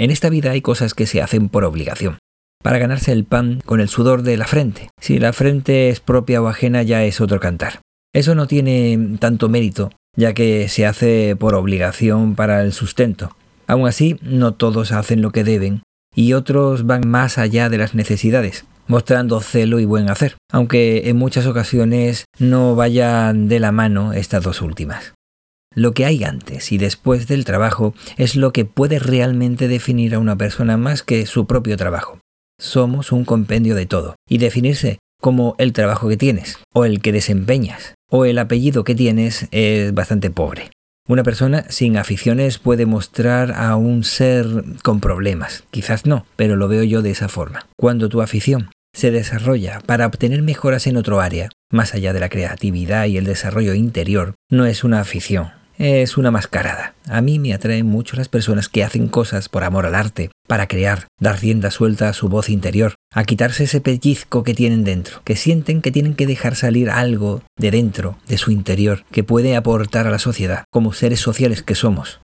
En esta vida hay cosas que se hacen por obligación, para ganarse el pan con el sudor de la frente. Si la frente es propia o ajena ya es otro cantar. Eso no tiene tanto mérito, ya que se hace por obligación para el sustento. Aún así, no todos hacen lo que deben, y otros van más allá de las necesidades, mostrando celo y buen hacer, aunque en muchas ocasiones no vayan de la mano estas dos últimas. Lo que hay antes y después del trabajo es lo que puede realmente definir a una persona más que su propio trabajo. Somos un compendio de todo, y definirse como el trabajo que tienes, o el que desempeñas, o el apellido que tienes es bastante pobre. Una persona sin aficiones puede mostrar a un ser con problemas. Quizás no, pero lo veo yo de esa forma. Cuando tu afición se desarrolla para obtener mejoras en otro área, más allá de la creatividad y el desarrollo interior, no es una afición, es una mascarada. A mí me atraen mucho las personas que hacen cosas por amor al arte, para crear, dar rienda suelta a su voz interior, a quitarse ese pellizco que tienen dentro, que sienten que tienen que dejar salir algo de dentro, de su interior, que puede aportar a la sociedad, como seres sociales que somos.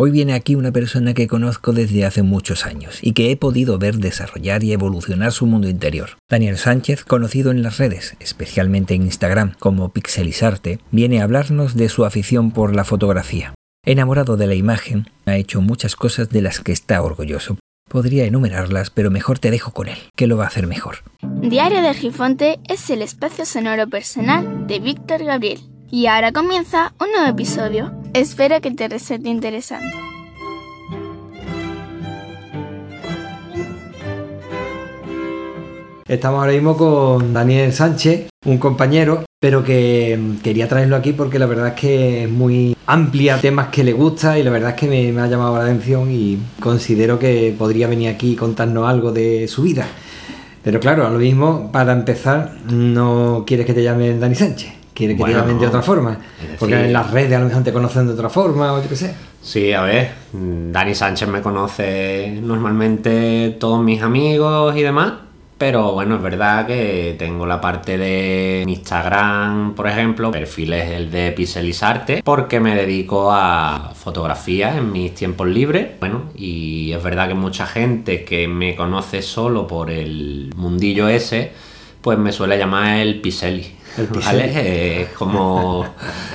Hoy viene aquí una persona que conozco desde hace muchos años y que he podido ver desarrollar y evolucionar su mundo interior. Daniel Sánchez, conocido en las redes, especialmente en Instagram como Pixelizarte, viene a hablarnos de su afición por la fotografía. Enamorado de la imagen, ha hecho muchas cosas de las que está orgulloso. Podría enumerarlas, pero mejor te dejo con él, que lo va a hacer mejor. Diario de Gifonte es el espacio sonoro personal de Víctor Gabriel. Y ahora comienza un nuevo episodio. Espero que te resulte interesante. Estamos ahora mismo con Daniel Sánchez, un compañero, pero que quería traerlo aquí porque la verdad es que es muy amplia, temas que le gusta y la verdad es que me, me ha llamado la atención y considero que podría venir aquí y contarnos algo de su vida. Pero claro, a lo mismo, para empezar, no quieres que te llame Dani Sánchez quiere que Bueno, te llamen de no. otra forma. Porque en las redes a lo mejor te conocen de otra forma o yo qué sé. Sí, a ver, Dani Sánchez me conoce normalmente todos mis amigos y demás, pero bueno, es verdad que tengo la parte de Instagram, por ejemplo, perfil es el de Pixelizarte, porque me dedico a fotografía en mis tiempos libres. Bueno, y es verdad que mucha gente que me conoce solo por el mundillo ese, pues me suele llamar el Piseli. El ¿Vale? Eh, como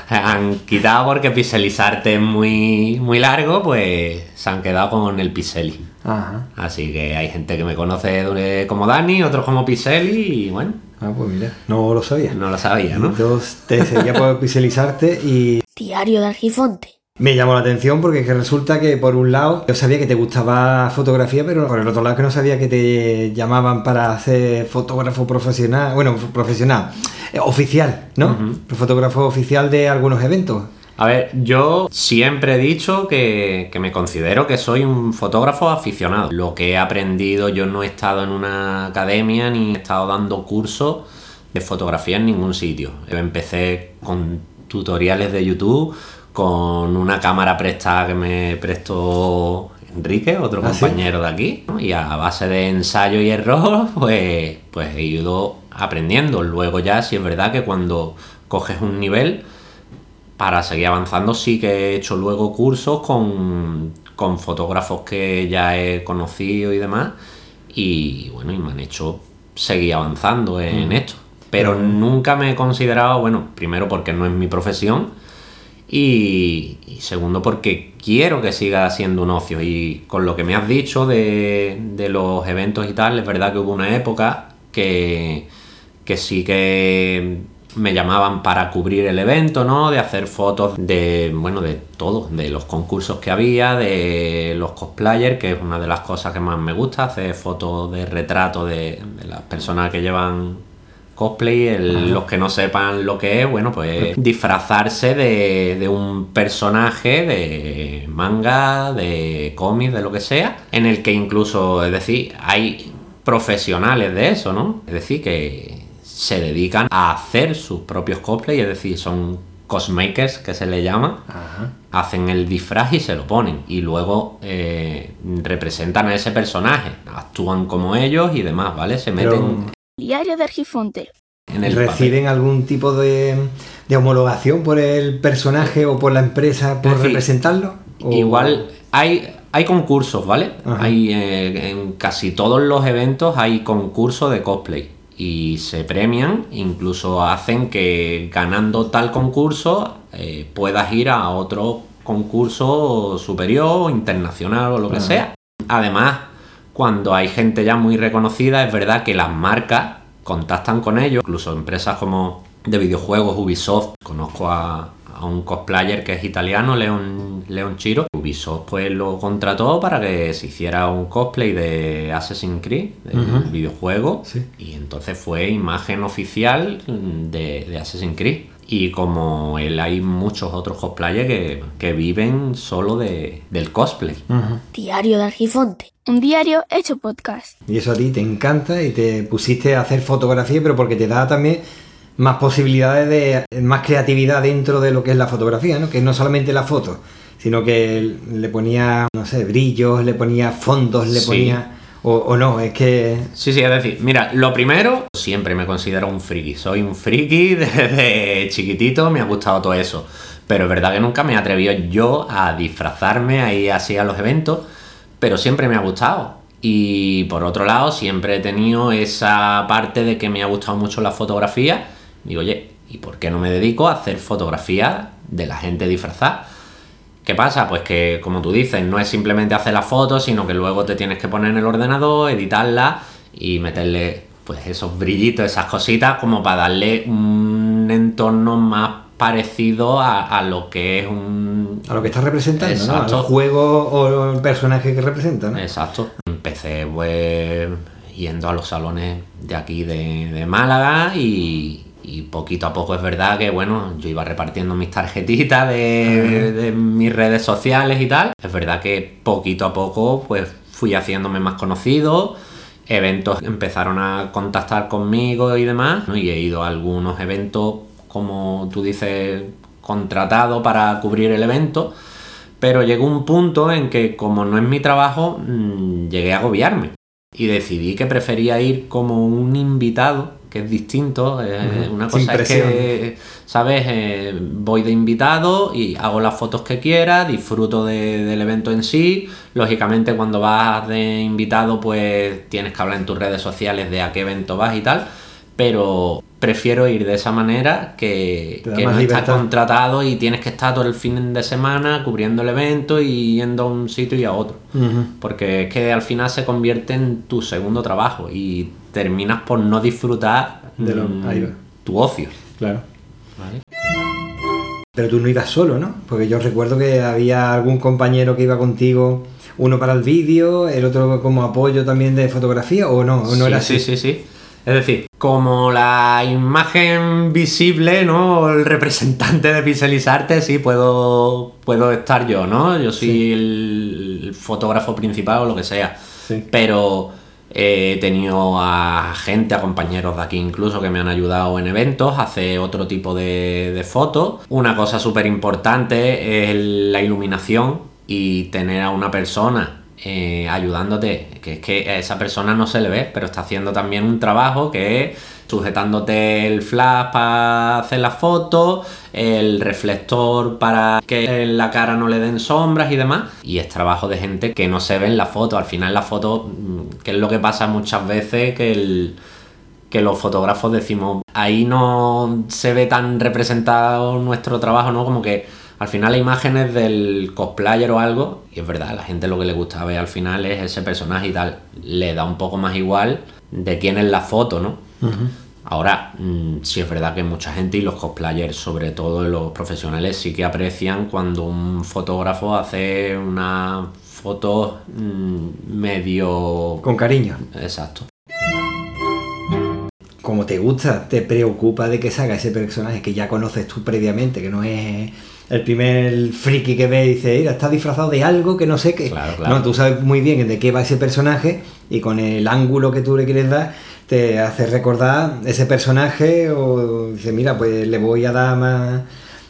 han quitado porque pixelizarte es muy, muy largo, pues se han quedado con el Piseli. Ajá. Así que hay gente que me conoce de- como Dani, otros como Piseli y bueno, Ah, pues mira, no lo sabía. no lo sabía, ¿no? Entonces te seguía por pixelizarte y Diario de Gifonte. me llamó la atención porque es que resulta que por un lado yo sabía que te gustaba fotografía, pero por el otro lado que no sabía que te llamaban para ser fotógrafo profesional, bueno, profesional, eh, oficial, ¿no? Fotógrafo oficial de algunos eventos. A ver, yo siempre he dicho que, que me considero que soy un fotógrafo aficionado. Lo que he aprendido, yo no he estado en una academia ni he estado dando cursos de fotografía en ningún sitio. Yo empecé con tutoriales de YouTube, con una cámara prestada que me prestó Enrique, otro ¿Ah, sí? compañero de aquí, ¿no? y a base de ensayo y error, pues, pues he ido aprendiendo. Luego ya, sí es verdad que cuando coges un nivel, para seguir avanzando sí que he hecho luego cursos con, con fotógrafos que ya he conocido y demás y bueno y me han hecho seguir avanzando en esto. Pero nunca me he considerado bueno primero porque no es mi profesión y, y segundo porque quiero que siga siendo un ocio. Y con lo que me has dicho de, de los eventos y tal es verdad que hubo una época que, que sí que me llamaban para cubrir el evento, ¿no? De hacer fotos de, bueno, de todo, de los concursos que había, de los cosplayers, que es una de las cosas que más me gusta, hacer fotos de retrato de, de las personas que llevan cosplay, el- los que no sepan lo que es, bueno, pues disfrazarse de, de un personaje de manga, de cómic, de lo que sea, en el que incluso, es decir, hay profesionales de eso, ¿no? Es decir, que se dedican a hacer sus propios cosplay, es decir, son cosmakers que se le llama, Ajá. hacen el disfraz y se lo ponen y luego eh, representan a ese personaje, actúan como ellos y demás, ¿vale? Se meten Pero- Diario de Gifonte. en el papel. ¿Reciben algún tipo de, de homologación por el personaje o por la empresa por decir, representarlo? ¿O- Igual hay hay concursos, ¿vale? Ajá. Hay eh, en casi todos los eventos hay concursos de cosplay y se premian, incluso hacen que ganando tal concurso eh, puedas ir a otro concurso superior, internacional o lo que sea. Además, cuando hay gente ya muy reconocida, es verdad que las marcas contactan con ellos, incluso empresas como de videojuegos, Ubisoft, conozco a, a un cosplayer que es italiano, Leon, Leon Chiro. Ubisoft pues lo contrató para que se hiciera un cosplay de Assassin's Creed, del Ujú. videojuego, Sí. y entonces fue imagen oficial de, de Assassin's Creed. Y como él hay muchos otros cosplayers que, que viven solo de, del cosplay. Diario de Argifonte. Un diario hecho podcast. Y eso a ti te encanta y te pusiste a hacer fotografía, pero porque te da también más posibilidades de más creatividad dentro de lo que es la fotografía, ¿no? Que no solamente la foto, sino que le ponía, no sé, brillos, le ponía fondos, le Sí. ponía. O, o no, es que. Sí, sí, es decir, mira, lo primero, siempre me considero un friki. Soy un friki desde chiquitito, me ha gustado todo eso. Pero es verdad que nunca me he atrevido yo a disfrazarme ahí así a los eventos, pero siempre me ha gustado. Y por otro lado, siempre he tenido esa parte de que me ha gustado mucho la fotografía. Digo, oye, ¿y por qué no me dedico a hacer fotografía de la gente disfrazada? ¿Qué pasa? Pues que, como tú dices, no es simplemente hacer la foto, sino que luego te tienes que poner en el ordenador, editarla y meterle pues esos brillitos, esas cositas, como para darle un entorno más parecido a, a lo que es un... A lo que estás representando, ¿no? Exacto. Al juego o el personaje que representa, ¿no? Exacto. Empecé pues yendo a los salones de aquí de, de Málaga y, y poquito a poco es verdad que bueno, yo iba repartiendo mis tarjetitas de, de mis redes sociales y tal. Es verdad que poquito a poco pues fui haciéndome más conocido. Eventos empezaron a contactar conmigo y demás. ¿no? Y he ido a algunos eventos, como tú dices, contratado para cubrir el evento. Pero llegó un punto en que, como no es mi trabajo, mm, llegué a agobiarme. Y decidí que prefería ir como un invitado, que es distinto. eh, Una sin cosa es presión. que, ¿sabes? Eh, voy de invitado y hago las fotos que quiera, disfruto de- del evento en sí. Lógicamente, cuando vas de invitado, pues tienes que hablar en tus redes sociales de a qué evento vas y tal. Pero prefiero ir de esa manera que, que no estar libertad. contratado y tienes que estar todo el fin de semana cubriendo el evento y yendo a un sitio y a otro. Porque es que al final se convierte en tu segundo trabajo y terminas por no disfrutar De lo- mm, ahí va. tu ocio. Claro. ¿vale? Pero tú no ibas solo, ¿no? Porque yo recuerdo que había algún compañero que iba contigo, uno para el vídeo, el otro como apoyo también de fotografía, o no, o no sí, era sí, así. sí, sí. Es decir, como la imagen visible, ¿no? El representante de Pixelizarte, sí, puedo, puedo estar yo, ¿no? Yo soy Sí. el fotógrafo principal o lo que sea. Sí. Pero he tenido a gente, a compañeros de aquí incluso, que me han ayudado en eventos a hacer otro tipo de, de fotos. Una cosa súper importante es la iluminación y tener a una persona eh, ayudándote, que es que a esa persona no se le ve, pero está haciendo también un trabajo que es sujetándote el flash para hacer las fotos, el reflector para que en la cara no le den sombras y demás. Y es trabajo de gente que no se ve en la foto. Al final la foto, mm, que es lo que pasa muchas veces, que el que los fotógrafos decimos, ahí no se ve tan representado nuestro trabajo, ¿no? Como que al final hay imágenes del cosplayer o algo, y es verdad, a la gente lo que le gusta ver al final es ese personaje y tal. Le da un poco más igual de quién es la foto, ¿no? Ahora, mm, sí es verdad que mucha gente y los cosplayers, sobre todo los profesionales, sí que aprecian cuando un fotógrafo hace una foto mm, medio... Con cariño. Exacto. Como te gusta, te preocupa de que salga ese personaje que ya conoces tú previamente, que no es el primer friki que ve y dice, mira, está disfrazado de algo que no sé qué. Claro, claro. No, tú sabes muy bien de qué va ese personaje y con el ángulo que tú le quieres dar te hace recordar ese personaje o dice, mira, pues le voy a dar más,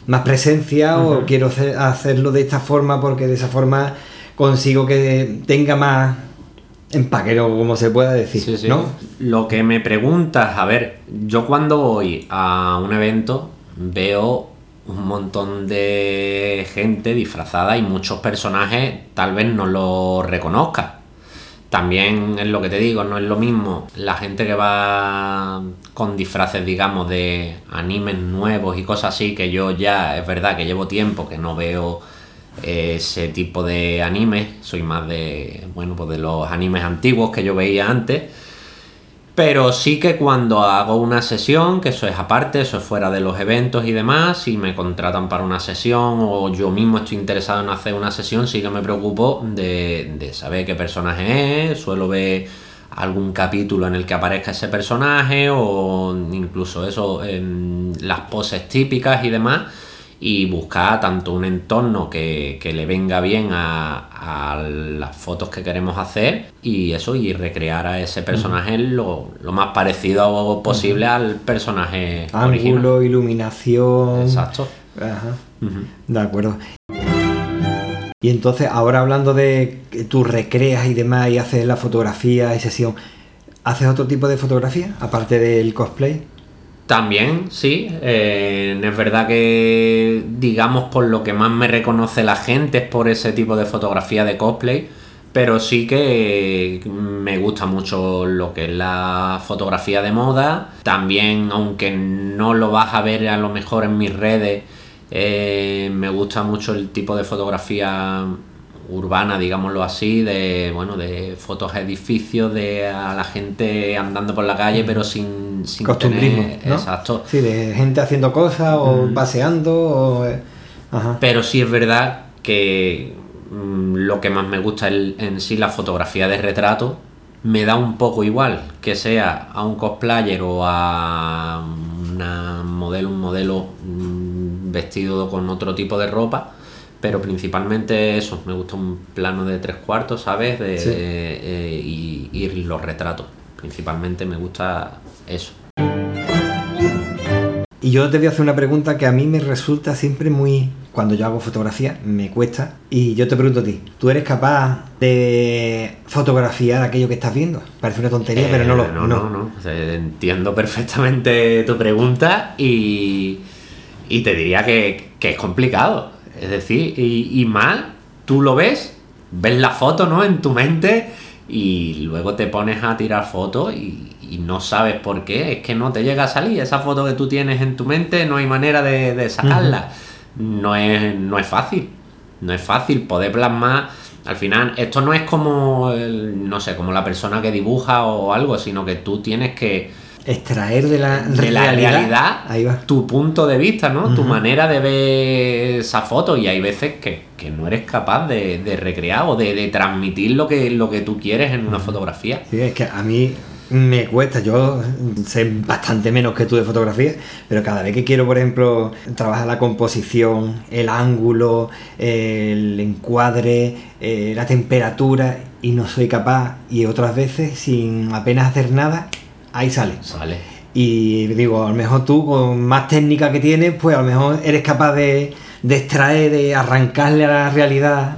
más presencia o quiero hacer- hacerlo de esta forma porque de esa forma consigo que tenga más empaque, o como se pueda decir, Sí, sí. ¿no? Lo que me preguntas, a ver, yo cuando voy a un evento veo un montón de gente disfrazada y muchos personajes tal vez no lo reconozca. También es lo que te digo, no es lo mismo la gente que va con disfraces, digamos, de animes nuevos y cosas así, que yo ya es verdad que llevo tiempo que no veo ese tipo de animes, soy más de, bueno, pues de los animes antiguos que yo veía antes pero sí que cuando hago una sesión, que eso es aparte, eso es fuera de los eventos y demás, si me contratan para una sesión o yo mismo estoy interesado en hacer una sesión, sí que me preocupo de, saber qué personaje es, suelo ver algún capítulo en el que aparezca ese personaje o incluso eso en las poses típicas y demás y buscar tanto un entorno que, le venga bien a, las fotos que queremos hacer y eso, y recrear a ese personaje lo, más parecido posible al personaje Ángulo, iluminación. Exacto. Ajá. De acuerdo. Y entonces, ahora hablando de que tú recreas y demás y haces la fotografía y sesión, ¿haces otro tipo de fotografía aparte del cosplay? También, sí. Eh, es verdad que, digamos, por lo que más me reconoce la gente es por ese tipo de fotografía de cosplay. Pero sí que me gusta mucho lo que es la fotografía de moda. También, aunque no lo vas a ver a lo mejor en mis redes, eh, me gusta mucho el tipo de fotografía urbana, digámoslo así, de bueno, de fotos a edificios, de a la gente andando por la calle, pero sin, sin tener, exacto. Sí, de gente haciendo cosas o mm. paseando. Eh, pero sí es verdad que mm, lo que más me gusta en sí la fotografía de retrato. Me da un poco igual que sea a un cosplayer o a una modelo, un modelo mm, vestido con otro tipo de ropa pero principalmente eso, me gusta un plano de tres cuartos, ¿sabes? De, eh, y, y, los retratos, principalmente me gusta eso. Y yo te voy a hacer una pregunta que a mí me resulta siempre muy... Cuando yo hago fotografía me cuesta y yo te pregunto a ti, ¿tú eres capaz de fotografiar aquello que estás viendo? Parece una tontería, pero no lo... Eh, no, no, no. entiendo perfectamente tu pregunta y, y te diría que, que es complicado es decir, y, más, tú lo ves, ves la foto, ¿no? En tu mente y luego te pones a tirar fotos y, no sabes por qué, es que no te llega a salir. Esa foto que tú tienes en tu mente no hay manera de, sacarla. no, es, no es fácil. No es fácil poder plasmar. Al final, esto no es como, no sé, como la persona que dibuja o algo, sino que tú tienes que extraer de la, realidad, tu punto de vista, ¿no? Tu manera de ver esa foto. Y hay veces que, no eres capaz de, recrear o de, transmitir lo que, lo que tú quieres en una fotografía. Sí, es que a mí me cuesta, yo sé bastante menos que tú de fotografía, pero cada vez que quiero, por ejemplo, trabajar la composición, el ángulo, el encuadre, eh, la temperatura, y no soy capaz, y otras veces sin apenas hacer nada, ahí sale. Sale. Y digo, a lo mejor tú, con más técnica que tienes, pues a lo mejor eres capaz de, extraer, de arrancarle a la realidad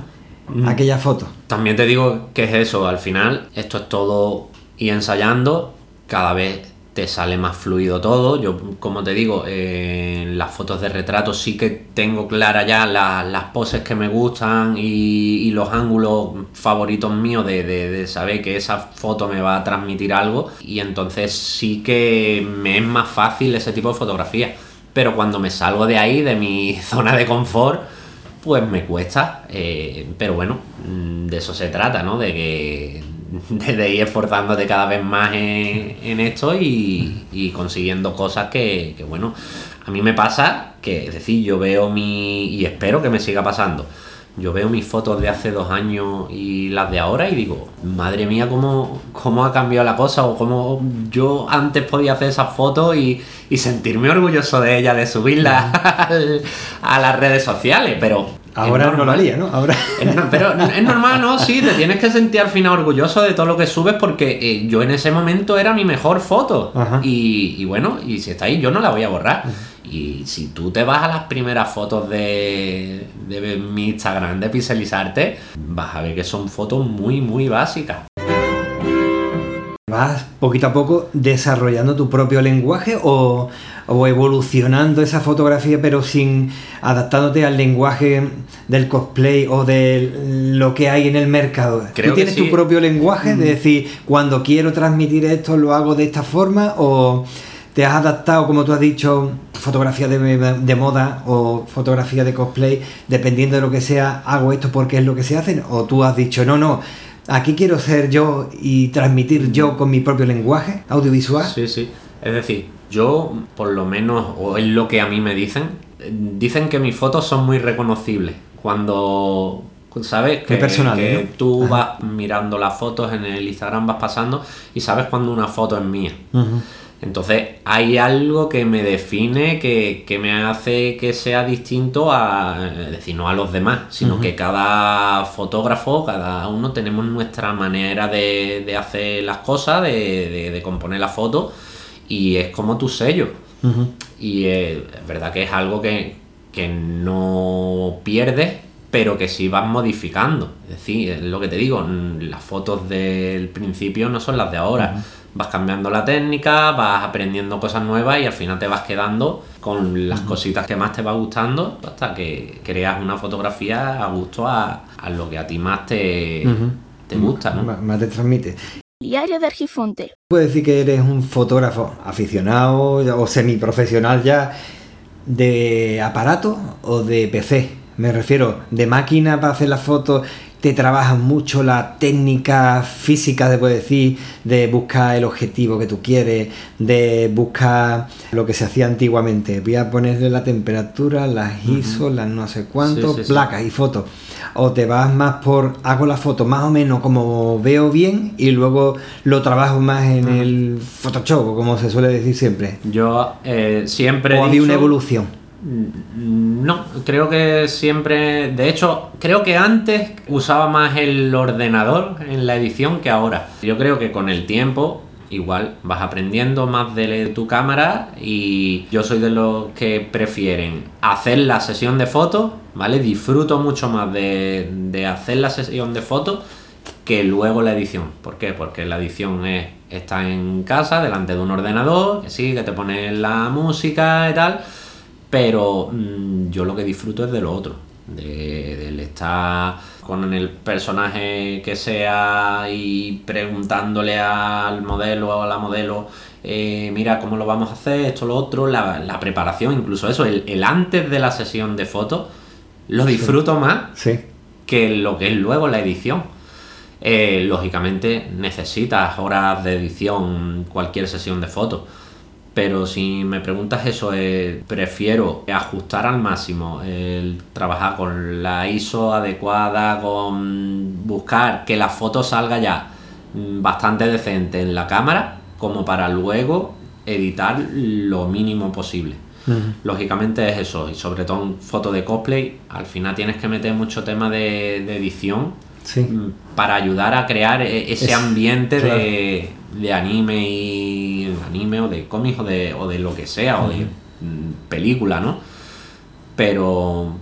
mm. aquella foto. También te digo que es eso, al final esto es todo y ensayando, cada vez te sale más fluido todo. Yo, como te digo, en las fotos de retrato sí que tengo clara ya las poses que me gustan y, los ángulos favoritos míos de, saber que esa foto me va a transmitir algo. Y entonces sí que me es más fácil ese tipo de fotografía. Pero cuando me salgo de ahí, de mi zona de confort, pues me cuesta. Eh, pero bueno, mm, de eso se trata, ¿no? De que de ir esforzándote cada vez más en, esto y, consiguiendo cosas que, que, bueno, a mí me pasa que, es decir, yo veo mi, y espero que me siga pasando, yo veo mis fotos de hace dos años y las de ahora y digo, madre mía, cómo, cómo ha cambiado la cosa o cómo yo antes podía hacer esas fotos y, sentirme orgulloso de ellas, de subirlas a las redes sociales, pero Ahora no lo haría, ¿no? Ahora... pero es normal, ¿no? Sí, te tienes que sentir al final orgulloso de todo lo que subes porque eh, yo en ese momento era mi mejor foto. Y, bueno, y si está ahí, yo no la voy a borrar. Y si tú te vas a las primeras fotos de, de mi Instagram de Pixelizarte, vas a ver que son fotos muy, muy básicas. Vas poquito a poco desarrollando tu propio lenguaje o, o evolucionando esa fotografía pero sin adaptándote al lenguaje del cosplay o de lo que hay en el mercado. Creo ¿Tú que tienes sí. tu propio lenguaje de decir cuando quiero transmitir esto lo hago de esta forma o te has adaptado, como tú has dicho, fotografía de, de moda o fotografía de cosplay, dependiendo de lo que sea, hago esto porque es lo que se hace, o tú has dicho, no, no, aquí quiero ser yo y transmitir yo con mi propio lenguaje audiovisual. Sí, sí. Es decir, yo, por lo menos, o es lo que a mí me dicen, dicen que mis fotos son muy reconocibles. Cuando, ¿sabes? Que, Muy personales, que ¿no? tú Ajá. vas mirando las fotos en el Instagram, vas pasando y sabes cuando una foto es mía. Ujú. Entonces hay algo que me define, que, que me hace que sea distinto a, es decir, no a los demás, sino que cada fotógrafo, cada uno tenemos nuestra manera de, de hacer las cosas, de, de- de componer la foto y es como tu sello. Y eh, es verdad que es algo que, que no pierdes, pero que sí vas modificando. Es decir, es lo que te digo, las fotos del principio no son las de ahora. Vas cambiando la técnica, vas aprendiendo cosas nuevas y al final te vas quedando con las cositas que más te va gustando hasta que creas una fotografía a gusto a, a lo que a ti más te, te gusta, ¿no? Más- Más te transmite. Diario de Argifonte. Puedes decir que eres un fotógrafo aficionado o semiprofesional ya de aparato o de PC. Me refiero de máquina para hacer las fotos. Te trabajas mucho la técnica física, se puede decir, de buscar el objetivo que tú quieres, de buscar lo que se hacía antiguamente. Voy a ponerle la temperatura, las ISO, las no sé cuánto, Sí, sí, sí. placas y fotos. O te vas más por hago la foto más o menos como veo bien y luego lo trabajo más en el Photoshop, como se suele decir siempre. Yo eh, siempre... O había una evolución. Mm, No, creo que siempre. De hecho, creo que antes usaba más el ordenador en la edición que ahora. Yo creo que con el tiempo, igual vas aprendiendo más de tu cámara. Y yo soy de los que prefieren hacer la sesión de fotos, ¿vale? Disfruto mucho más de, de hacer la sesión de fotos que luego la edición. ¿Por qué? Porque la edición es está en casa, delante de un ordenador, que sí, que te pones la música y tal, pero mm, yo lo que disfruto es de lo otro, de, del estar con el personaje que sea y preguntándole al modelo o a la modelo, eh, mira cómo lo vamos a hacer, esto, lo otro, la, la preparación, incluso eso, el, el antes de la sesión de fotos, lo disfruto más Sí. que lo que es luego la edición. Eh, lógicamente necesitas horas de edición cualquier sesión de fotos. Pero si me preguntas eso, eh, prefiero ajustar al máximo, el trabajar con la ISO adecuada, con buscar que la foto salga ya mm, bastante decente en la cámara, como para luego editar lo mínimo posible. Lógicamente es eso, y sobre todo en foto de cosplay, al final tienes que meter mucho tema de, de edición Sí. para ayudar a crear e- ese Es- ambiente claro. de, de anime y anime o de cómics o de, o de lo que sea, o de mm, película, ¿no? Pero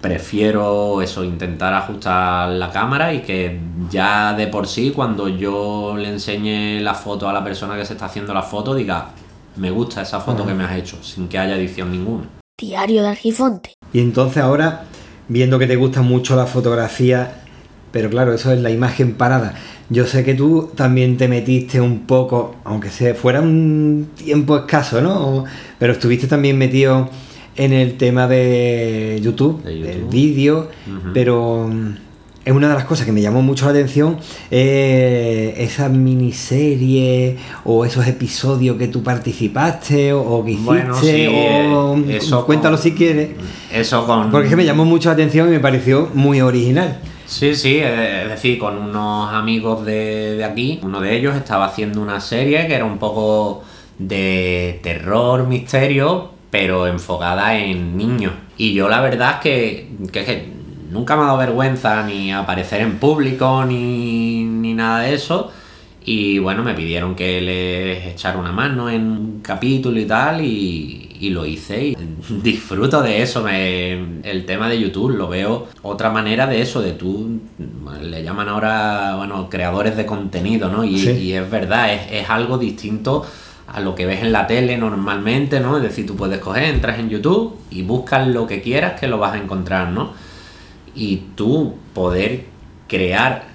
prefiero eso, intentar ajustar la cámara y que ya de por sí cuando yo le enseñe la foto a la persona que se está haciendo la foto diga, me gusta esa foto que me has hecho, sin que haya edición ninguna. Diario de Argifonte. Y entonces ahora, viendo que te gusta mucho la fotografía, pero claro, eso es la imagen parada. Yo sé que tú también te metiste un poco, aunque se fuera un tiempo escaso, ¿no? Pero estuviste también metido en el tema de YouTube, De YouTube. del vídeo, pero mm, es una de las cosas que me llamó mucho la atención, eh, esa miniserie o esos episodios que tú participaste o, o que hiciste, Bueno, sí, o eh, eso cuéntalo con- si quieres. Eso con... Porque es que me llamó mucho la atención y me pareció muy original. Sí, sí, eh, es decir, con unos amigos de, de aquí, uno de ellos estaba haciendo una serie que era un poco de terror, misterio, pero enfocada en niños. Y yo la verdad es que, que, que nunca me ha dado vergüenza ni aparecer en público ni, ni nada de eso. Y bueno, me pidieron que les echara una mano en un capítulo y tal, y, y lo hice. Y disfruto de eso. Me, el tema de YouTube lo veo otra manera de eso, de tú, le llaman ahora, bueno, creadores de contenido, ¿no? Y, Sí. y es verdad, es, es algo distinto a lo que ves en la tele normalmente, ¿no? Es decir, tú puedes coger, entras en YouTube y buscas lo que quieras que lo vas a encontrar, ¿no? Y tú poder crear,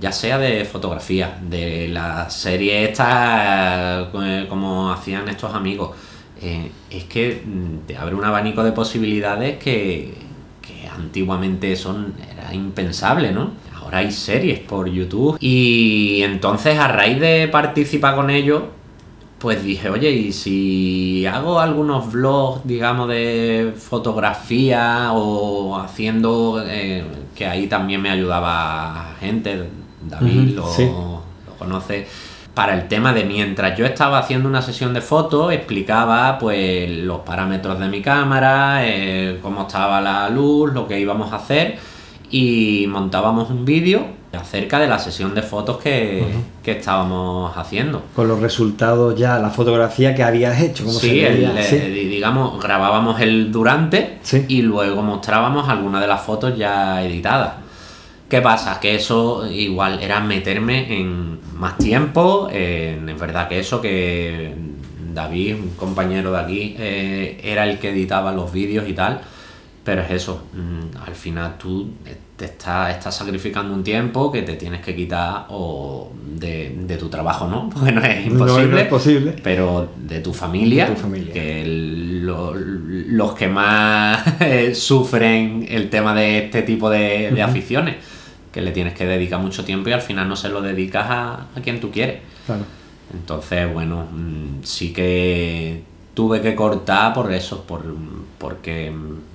ya sea de fotografía, de la serie esta, eh, como hacían estos amigos, eh, es que mm, te abre un abanico de posibilidades que, que antiguamente son, era impensable, ¿no? Ahora hay series por YouTube y entonces a raíz de participar con ellos, pues dije, oye, ¿y si hago algunos vlogs, digamos, de fotografía o haciendo, eh, que ahí también me ayudaba gente, David lo, sí. lo conoce, para el tema de mientras yo estaba haciendo una sesión de fotos, explicaba pues los parámetros de mi cámara, eh, cómo estaba la luz, lo que íbamos a hacer y montábamos un vídeo acerca de la sesión de fotos que, que estábamos haciendo. Con los resultados ya, la fotografía que habías hecho, como Sí, se el- eh, Sí. di- digamos, grabábamos el durante Sí. y luego mostrábamos algunas de las fotos ya editadas. ¿Qué pasa? Que eso igual era meterme en más tiempo. en- es verdad que eso, que David, un compañero de aquí, eh, era el que editaba los vídeos y tal. Pero es eso, mm, al final tú te estás, estás sacrificando un tiempo que te tienes que quitar o de, de tu trabajo, ¿no? Porque no es No, no imposible. es posible. Pero de tu familia, De tu familia. que el- lo- los que más eh, sufren el tema de este tipo de, de aficiones, que le tienes que dedicar mucho tiempo y al final no se lo dedicas a, a quien tú quieres. Claro. Entonces, bueno, mm, sí que tuve que cortar por eso, por, porque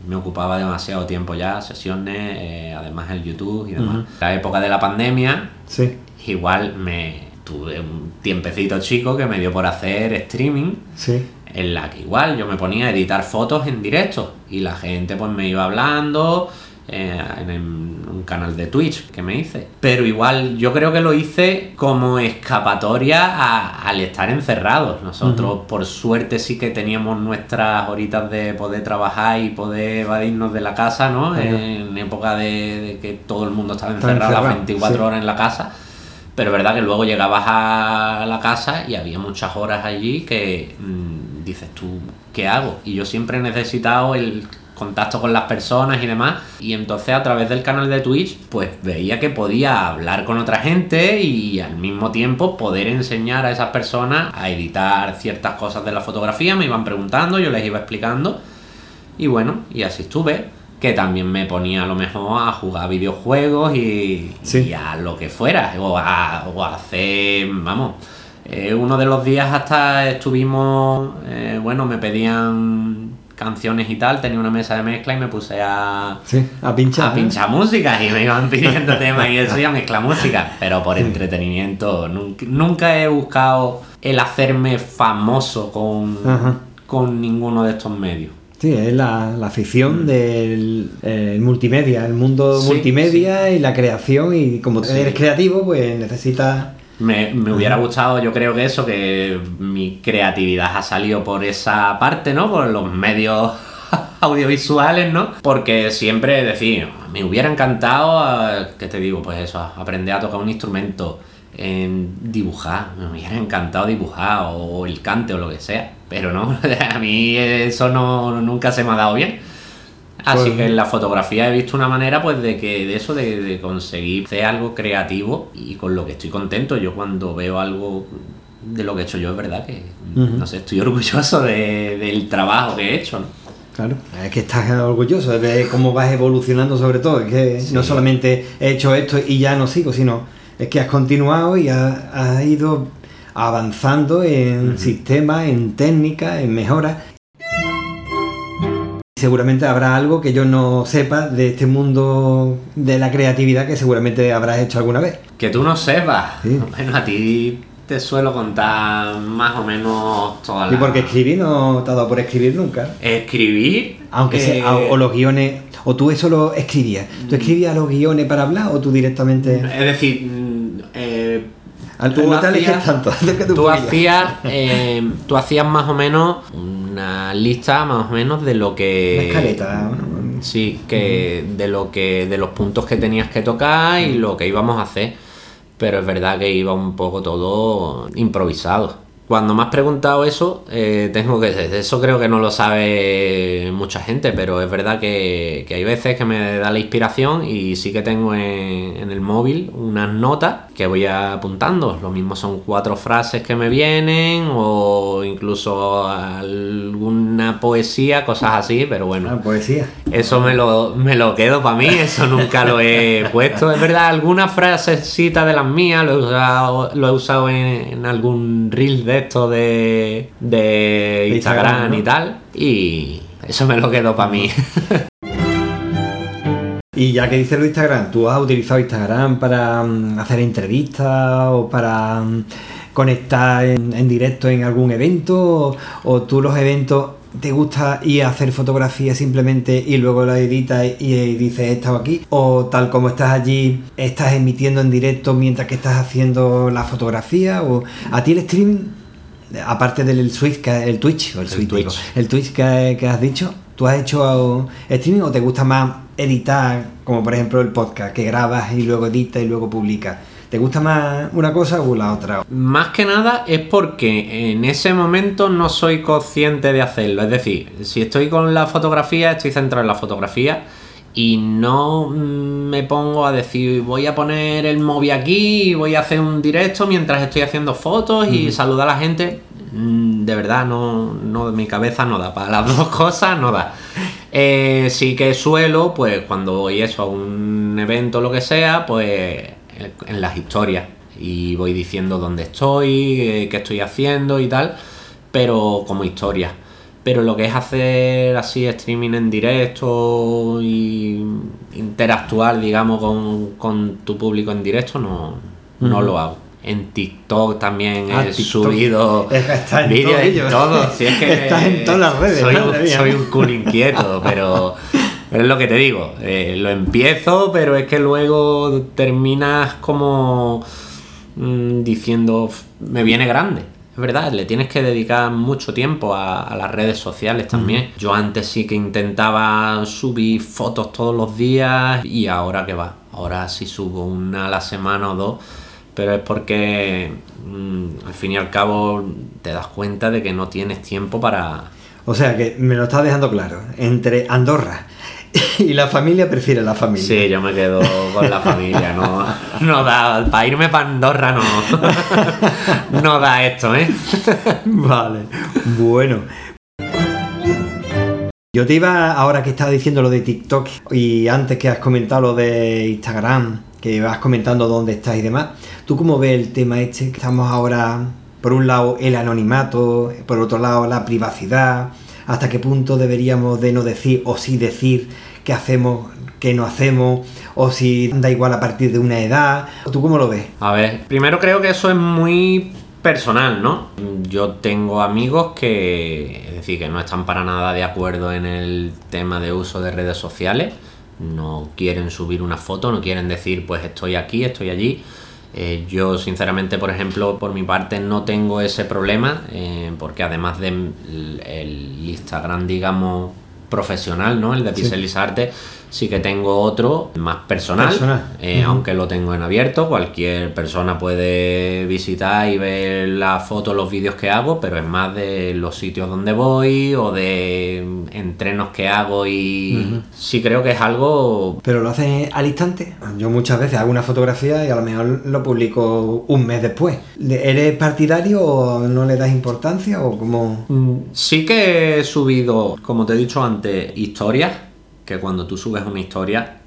me ocupaba demasiado tiempo ya, sesiones, eh, además el YouTube y demás. Ujú. La época de la pandemia, Sí, igual me tuve un tiempecito chico que me dio por hacer streaming sí. en la que igual yo me ponía a editar fotos en directo y la gente pues me iba hablando eh, en un canal de Twitch que me hice. Pero igual yo creo que lo hice como escapatoria a- al estar encerrados. Nosotros por suerte sí que teníamos nuestras horitas de poder trabajar y poder evadirnos de la casa, ¿no? En época de, de que todo el mundo estaba Está encerrado las encerrado, 24 sí. horas en la casa. Pero es verdad que luego llegabas a la casa y había muchas horas allí que mm, dices tú, ¿qué hago? Y yo siempre he necesitado el contacto con las personas y demás. Y entonces a través del canal de Twitch, pues veía que podía hablar con otra gente y al mismo tiempo poder enseñar a esas personas a editar ciertas cosas de la fotografía. Me iban preguntando, yo les iba explicando. Y bueno, y así estuve. Que también me ponía a lo mejor a jugar videojuegos y, Sí. y a lo que fuera. O a, o a hacer, vamos. eh, uno de los días hasta estuvimos, eh, bueno, me pedían canciones y tal, tenía una mesa de mezcla y me puse a, Sí, a pinchar. a pinchar música y me iban pidiendo temas y eso y a mezclar música, pero por entretenimiento. Nunca, nunca he buscado el hacerme famoso con, Ajá. con ninguno de estos medios. Sí, es la, la afición del eh, multimedia, el mundo Mm. Sí, multimedia y la creación. Y como eres creativo, pues necesitas. Me, me hubiera gustado, yo creo que eso, que mi creatividad ha salido por esa parte, ¿no? Por los medios audiovisuales, ¿no? Porque siempre, decir, me hubiera encantado, eh, ¿qué te digo? Pues eso, aprender a tocar un instrumento, en dibujar, me hubiera encantado dibujar, o el cante o lo que sea, pero no, a mí eso no, nunca se me ha dado bien. Así Pues- que en la fotografía he visto una manera pues de que de eso de, de conseguir hacer algo creativo y con lo que estoy contento yo cuando veo algo de lo que he hecho yo es verdad que Ujú. no sé estoy orgulloso de- del trabajo que he hecho ¿no? Claro, es que estás orgulloso de cómo vas evolucionando, sobre todo. Es que no solamente he hecho esto y ya no sigo, sino es que has continuado y has, has ido avanzando en sistemas, en técnicas, en mejoras. Seguramente habrá algo que yo no sepa de este mundo de la creatividad que seguramente habrás hecho alguna vez. que tú no sepas Sí. bueno a ti te suelo contar más o menos todas Y las porque escribir no te ha dado por escribir nunca. escribir Aunque eh, sea, o, o los guiones, o tú eso lo escribías. ¿Tú escribías los guiones para hablar o tú directamente...? es decir mm, eh, tú no hacías- tanto, tú hacías, eh, tú hacías más o menos una lista más o menos de lo que Una escaleta, ¿no? Sí, que de lo que de los puntos que tenías que tocar y lo que íbamos a hacer. Pero es verdad que iba un poco todo improvisado. Cuando me has preguntado eso, eh, tengo que. Eso creo que no lo sabe mucha gente, pero es verdad que, que hay veces que me da la inspiración y sí que tengo en, en el móvil unas notas que voy apuntando. Lo mismo son cuatro frases que me vienen o incluso alguna poesía, cosas así, pero bueno. Ah, poesía. Eso me lo, me lo quedo para mí, eso nunca lo he puesto. Es verdad, alguna frasecita de las mías lo he usado, lo he usado en, en algún reel de esto de, de Instagram, Instagram, ¿no? y tal. Y eso me lo quedo para mí. Y ya que dices lo de Instagram, ¿tú has utilizado Instagram para mm, hacer entrevistas o para mm, conectar en, en directo en algún evento? O, o tú los eventos te gusta ir a hacer fotografías simplemente y luego la editas y, y dices he estado aquí? ¿O tal como estás allí, estás emitiendo en directo mientras que estás haciendo la fotografía? ¿O a ti el stream, aparte del Switch, el Twitch, o el, Switch, digo, Twitch. el Twitch que, que has dicho, ¿tú has hecho streaming o te gusta más editar, como por ejemplo el podcast, que grabas y luego editas y luego publicas? ¿Te gusta más una cosa o la otra? Más que nada es porque en ese momento no soy consciente de hacerlo. Es decir, si estoy con la fotografía, estoy centrado en la fotografía y no mm, me pongo a decir voy a poner el móvil aquí y voy a hacer un directo mientras estoy haciendo fotos y saludar a la gente. Mm, De verdad, no, no, mi cabeza no da. Para las dos cosas no da. Eh, sí que suelo, pues cuando voy eso a un evento o lo que sea, pues en- las historias y voy diciendo dónde estoy, eh, qué estoy haciendo y tal, pero como historia. Pero lo que es hacer así streaming en directo y interactuar, digamos, con, con tu público en directo, no, no lo hago. En TikTok también Ah, he TikTok. subido en vídeos en todo. Si es que Estás en todas las redes, Soy, un, soy un cool inquieto, pero, pero es lo que te digo. eh, lo empiezo, pero es que luego terminas como mm, diciendo, "Uf, me viene grande. Es verdad, le tienes que dedicar mucho tiempo a, a las redes sociales también. Yo antes sí que intentaba subir fotos todos los días y ahora que va. Ahora sí subo una a la semana o dos, pero es porque mm, al fin y al cabo te das cuenta de que no tienes tiempo para... O sea que me lo estás dejando claro. Entre Andorra y la familia, prefiere la familia. Sí, yo me quedo con la familia, no, no da, para irme para Andorra no, no da esto, ¿eh? Vale, bueno. Yo te iba, ahora que estás diciendo lo de TikTok y antes que has comentado lo de Instagram, que vas comentando dónde estás y demás, ¿tú cómo ves el tema este? Que estamos ahora, por un lado, el anonimato, por otro lado, la privacidad, hasta qué punto deberíamos de no decir o sí decir qué hacemos, qué no hacemos, o si da igual a partir de una edad. ¿Tú cómo lo ves? A ver, primero creo que eso es muy personal, ¿no? Yo tengo amigos que, es decir, que no están para nada de acuerdo en el tema de uso de redes sociales, no quieren subir una foto, no quieren decir, pues estoy aquí, estoy allí. Eh, yo, sinceramente, por ejemplo, por mi parte no tengo ese problema, eh, porque además del el Instagram, digamos, profesional, ¿no? El de Sí. Pixelizarte, sí que tengo otro más personal, Personal. eh, aunque lo tengo en abierto, cualquier persona puede visitar y ver las fotos, los vídeos que hago, pero es más de los sitios donde voy o de entrenos que hago y sí creo que es algo... ¿Pero lo haces al instante? Yo muchas veces hago una fotografía y a lo mejor lo publico un mes después. ¿Eres partidario o no le das importancia o cómo...? Mm, Sí que he subido, como te he dicho antes, historias, que cuando tú subes una historia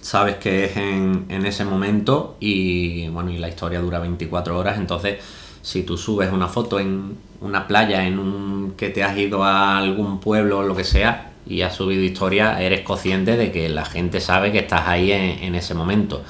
sabes que es en, en ese momento y bueno, y la historia dura 24 horas, entonces si tú subes una foto en una playa, en un que te has ido a algún pueblo o lo que sea y has subido historia, eres consciente de que la gente sabe que estás ahí en, en ese momento.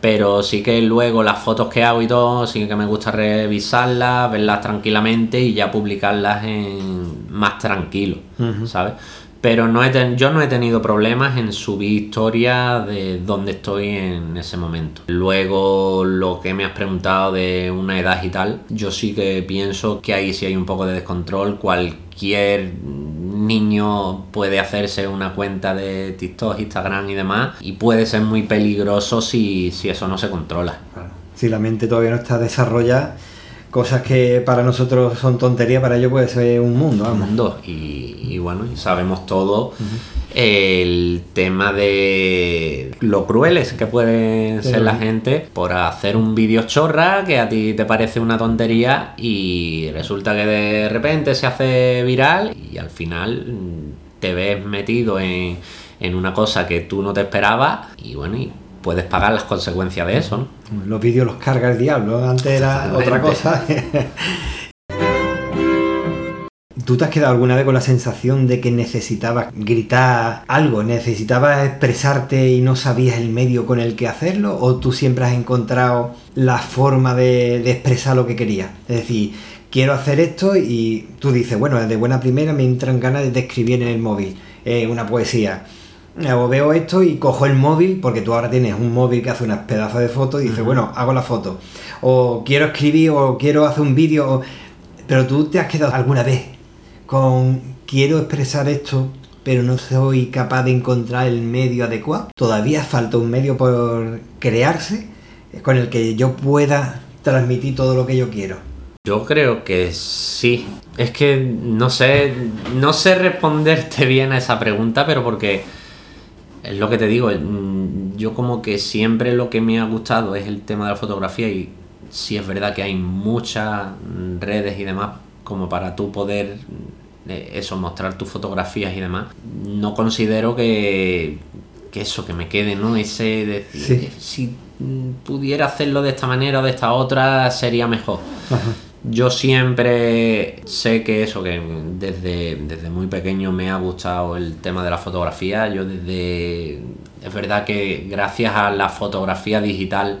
Pero sí que luego las fotos que hago y todo, sí que me gusta revisarlas, verlas tranquilamente y ya publicarlas en más tranquilo. ¿sabes? Pero no he yo no he tenido problemas en subir historia de dónde estoy en ese momento. Luego, lo que me has preguntado de una edad y tal, yo sí que pienso que ahí sí hay un poco de descontrol. Cualquier niño puede hacerse una cuenta de TikTok, Instagram y demás, y puede ser muy peligroso si, si eso no se controla. Si la mente todavía no está desarrollada cosas que para nosotros son tonterías, para ellos puede ser un mundo. Un mundo. Y, bueno, sabemos todo el tema de lo crueles que pueden ser la gente por hacer un vídeo chorra que a ti te parece una tontería y resulta que de repente se hace viral y al final te ves metido en, en una cosa que tú no te esperabas y bueno, y puedes pagar las consecuencias de eso, ¿no? Los vídeos los carga el diablo, antes era otra cosa. ¿Tú te has quedado alguna vez con la sensación de que necesitabas gritar algo, necesitabas expresarte y no sabías el medio con el que hacerlo? ¿O tú siempre has encontrado la forma de, expresar lo que querías? Es decir, quiero hacer esto y tú dices, bueno, de buena primera me entran ganas de escribir en el móvil eh, una poesía o veo esto y cojo el móvil, porque tú ahora tienes un móvil que hace unas pedazos de fotos y dices, bueno, hago la foto. O quiero escribir o quiero hacer un vídeo. Pero tú te has quedado alguna vez con quiero expresar esto, pero no soy capaz de encontrar el medio adecuado. Todavía falta un medio por crearse con el que yo pueda transmitir todo lo que yo quiero. Yo creo que sí. Es que no sé, no sé responderte bien a esa pregunta, pero porque es lo que te digo, mm, yo como que siempre lo que me ha gustado es el tema de la fotografía y sí es verdad que hay muchas redes y demás como para tú poder eh, eso, mostrar tus fotografías y demás. No considero que, que eso, que me quede, ¿no? Ese decir, si pudiera hacerlo de esta manera o de esta otra sería mejor. Yo siempre sé que eso, que desde, desde muy pequeño me ha gustado el tema de la fotografía. Yo desde... Es verdad que gracias a la fotografía digital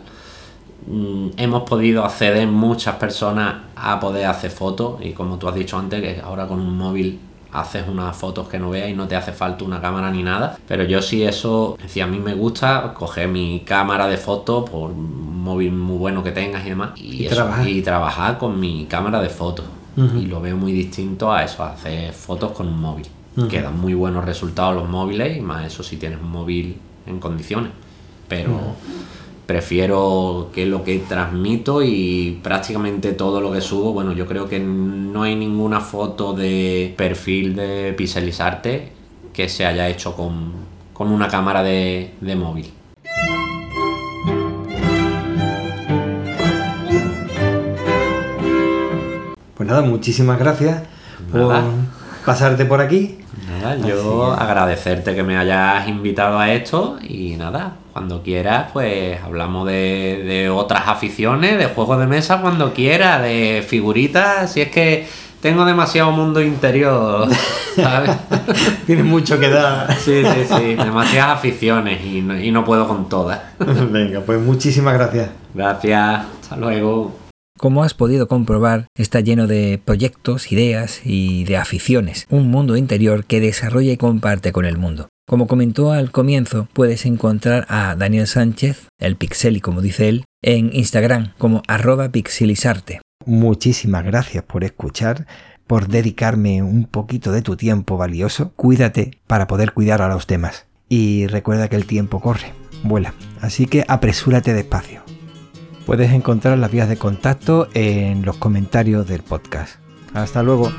mm, hemos podido acceder muchas personas a poder hacer fotos y como tú has dicho antes, que ahora con un móvil haces unas fotos que no veas y no te hace falta una cámara ni nada. Pero yo sí eso, decía, a mí me gusta coger mi cámara de fotos por un móvil muy bueno que tengas y demás y, trabajar. con mi cámara de fotos. Y lo veo muy distinto a eso, a hacer fotos con un móvil. Quedan muy buenos resultados los móviles y más eso si tienes un móvil en condiciones. Pero prefiero que lo que transmito y prácticamente todo lo que subo, bueno, yo creo que no hay ninguna foto de perfil de Pixelizarte que se haya hecho con, una cámara de, móvil. Pues nada, muchísimas gracias por pasarte por aquí. Nada, yo agradecerte que me hayas invitado a esto y nada, cuando quieras, pues hablamos de, otras aficiones, de juegos de mesa cuando quieras, de figuritas, si es que tengo demasiado mundo interior, ¿sabes? Tienes mucho que dar. Sí, sí, sí, demasiadas aficiones y no, y no puedo con todas. Venga, pues muchísimas gracias. Gracias, hasta luego. Como has podido comprobar, está lleno de proyectos, ideas y de aficiones, un mundo interior que desarrolla y comparte con el mundo. Como comentó al comienzo, puedes encontrar a Daniel Sánchez, el Pixeli como dice él, en Instagram como arroba pixelizarte. Muchísimas gracias por escuchar, por dedicarme un poquito de tu tiempo valioso. Cuídate para poder cuidar a los demás. Y recuerda que el tiempo corre, vuela, así que apresúrate despacio. Puedes encontrar las vías de contacto en los comentarios del podcast. Hasta luego.